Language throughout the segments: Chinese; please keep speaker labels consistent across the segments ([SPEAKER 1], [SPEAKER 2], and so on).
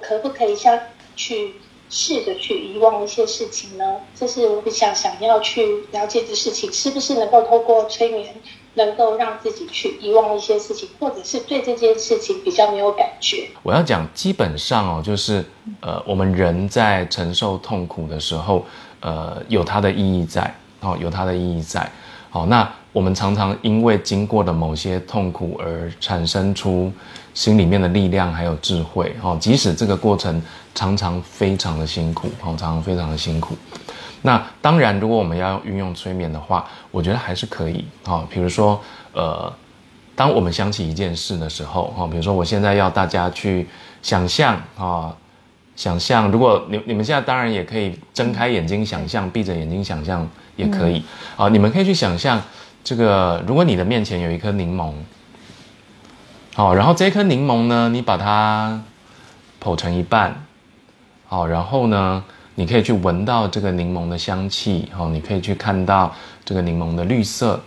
[SPEAKER 1] 可不可以像去试着去遗忘一些事情呢？这是我比较想要去了解的事情，是不是能够透过催眠，能够让自己去遗忘一些事情，或者是对这件事情比较没有感觉？
[SPEAKER 2] 我要讲，基本上哦，就是呃，我们人在承受痛苦的时候，呃，有它的意义在，哦，有它的意义在，好，那我们常常因为经过了某些痛苦而产生出心里面的力量，还有智慧，哈，即使这个过程常常非常的辛苦，哈，常常非常的辛苦。那当然，如果我们要运用催眠的话，我觉得还是可以，哈，比如说，呃，当我们想起一件事的时候，哈，比如说我现在要大家去想象，啊，想象，如果你你们现在当然也可以睁开眼睛想象，闭着眼睛想象也可以，啊，你们可以去想象。这个，如果你的面前有一颗柠檬，好，然后这颗柠檬呢，你把它剖成一半，好，然后呢，你可以去闻到这个柠檬的香气，好，你可以去看到这个柠檬的绿色，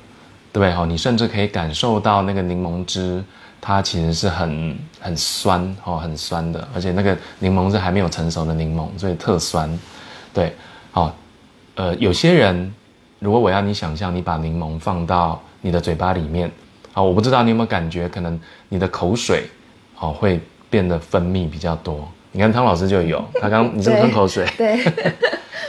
[SPEAKER 2] 对不对？好，你甚至可以感受到那个柠檬汁，它其实是很很酸，哦，很酸的，而且那个柠檬是还没有成熟的柠檬，所以特酸，对，好，呃，有些人。如果我要你想象，你把柠檬放到你的嘴巴里面，好，我不知道你有没有感觉，可能你的口水，好，会变得分泌比较多。你看汤老师就有，他刚你是不是吞口水？
[SPEAKER 3] 对，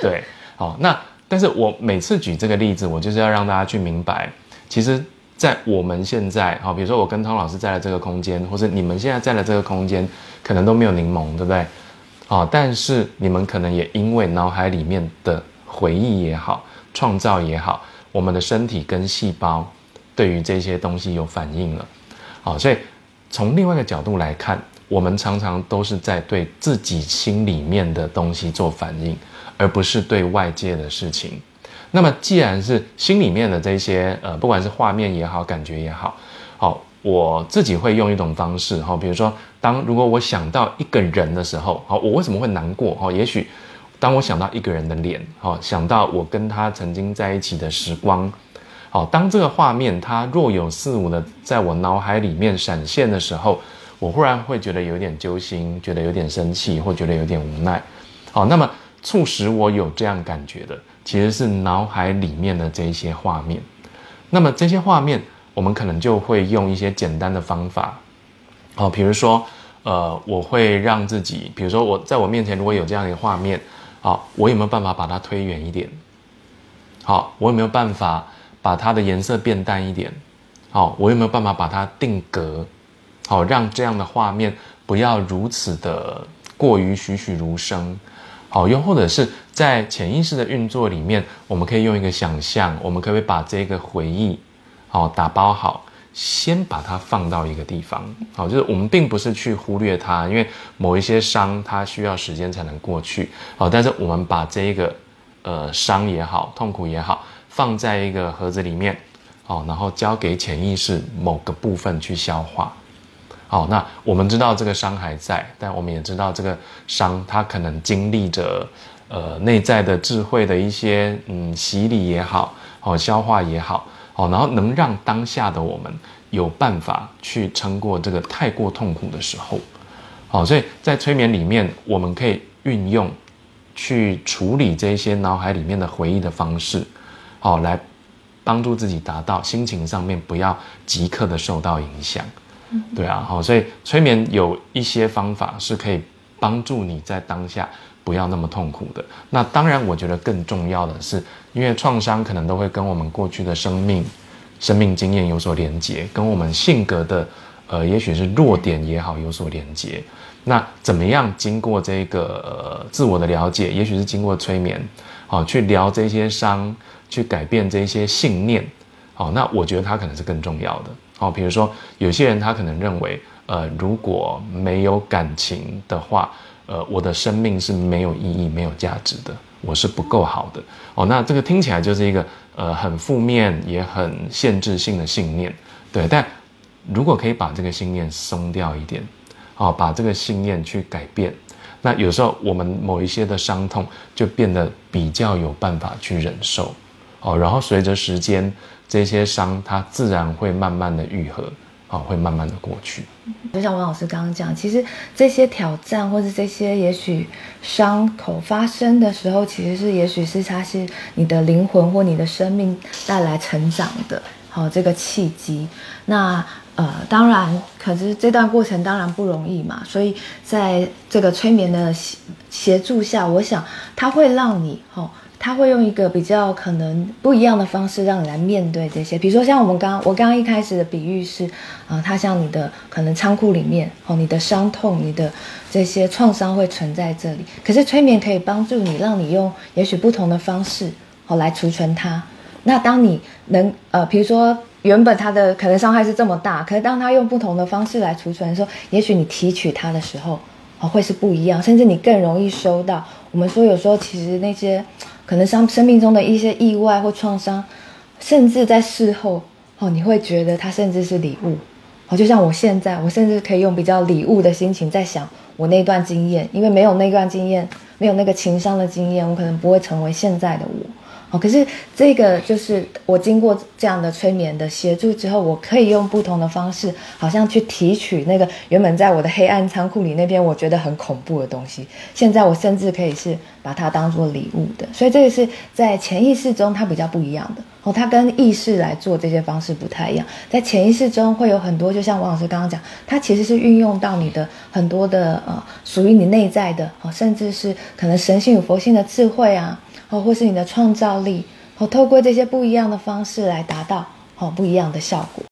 [SPEAKER 2] 对，好，那但是我每次举这个例子，我就是要让大家去明白，其实，在我们现在，好，比如说我跟汤老师在了这个空间，或者你们现在在了这个空间，可能都没有柠檬，对不对？好，但是你们可能也因为脑海里面的回忆也好。创造也好，我们的身体跟细胞对于这些东西有反应了，好，所以从另外一个角度来看，我们常常都是在对自己心里面的东西做反应，而不是对外界的事情。那么，既然是心里面的这些，呃，不管是画面也好，感觉也好，好，我自己会用一种方式，哈，比如说，当如果我想到一个人的时候，好，我为什么会难过？哈，也许。当我想到一个人的脸，好，想到我跟他曾经在一起的时光，好，当这个画面它若有似无的在我脑海里面闪现的时候，我忽然会觉得有点揪心，觉得有点生气，或觉得有点无奈，好，那么促使我有这样感觉的，其实是脑海里面的这些画面。那么这些画面，我们可能就会用一些简单的方法，好，比如说，呃，我会让自己，比如说我在我面前如果有这样一个画面。好，我有没有办法把它推远一点？好，我有没有办法把它的颜色变淡一点？好，我有没有办法把它定格？好，让这样的画面不要如此的过于栩栩如生。好，又或者是在潜意识的运作里面，我们可以用一个想象，我们可不可以把这个回忆，好打包好。先把它放到一个地方，好，就是我们并不是去忽略它，因为某一些伤它需要时间才能过去，好，但是我们把这一个呃伤也好，痛苦也好，放在一个盒子里面，好，然后交给潜意识某个部分去消化，好，那我们知道这个伤还在，但我们也知道这个伤它可能经历着呃内在的智慧的一些嗯洗礼也好，好消化也好。好，然后能让当下的我们有办法去撑过这个太过痛苦的时候，好，所以在催眠里面，我们可以运用去处理这些脑海里面的回忆的方式，好，来帮助自己达到心情上面不要即刻的受到影响。对啊，好，所以催眠有一些方法是可以帮助你在当下。不要那么痛苦的。那当然，我觉得更重要的是，因为创伤可能都会跟我们过去的生命、生命经验有所连接，跟我们性格的，呃，也许是弱点也好有所连接。那怎么样经过这个自我的了解，也许是经过催眠，好去疗这些伤，去改变这些信念，好，那我觉得它可能是更重要的。好，比如说有些人他可能认为，呃，如果没有感情的话。呃，我的生命是没有意义、没有价值的，我是不够好的哦。那这个听起来就是一个呃很负面也很限制性的信念，对。但如果可以把这个信念松掉一点，哦，把这个信念去改变，那有时候我们某一些的伤痛就变得比较有办法去忍受，哦。然后随着时间，这些伤它自然会慢慢的愈合，好会慢慢的过去。
[SPEAKER 3] 就像王老师刚刚讲，其实这些挑战或者这些也许伤口发生的时候，其实是也许是它是你的灵魂或你的生命带来成长的，好这个契机。那呃，当然，可是这段过程当然不容易嘛，所以在这个催眠的协协助下，我想它会让你哈。他会用一个比较可能不一样的方式让你来面对这些，比如说像我们刚我刚刚一开始的比喻是，啊，它像你的可能仓库里面哦，你的伤痛、你的这些创伤会存在这里，可是催眠可以帮助你，让你用也许不同的方式哦来储存它。那当你能呃，比如说原本它的可能伤害是这么大，可是当他用不同的方式来储存的时候，也许你提取它的时候会是不一样，甚至你更容易收到。我们说有时候其实那些。可能生生命中的一些意外或创伤，甚至在事后哦，你会觉得它甚至是礼物哦。就像我现在，我甚至可以用比较礼物的心情在想我那段经验，因为没有那段经验，没有那个情商的经验，我可能不会成为现在的我。可是这个就是我经过这样的催眠的协助之后，我可以用不同的方式，好像去提取那个原本在我的黑暗仓库里那边我觉得很恐怖的东西。现在我甚至可以是把它当做礼物的。所以这个是在潜意识中它比较不一样的哦，它跟意识来做这些方式不太一样。在潜意识中会有很多，就像王老师刚刚讲，它其实是运用到你的很多的呃属于你内在的哦，甚至是可能神性与佛性的智慧啊。哦，或是你的创造力，哦，透过这些不一样的方式来达到哦不一样的效果。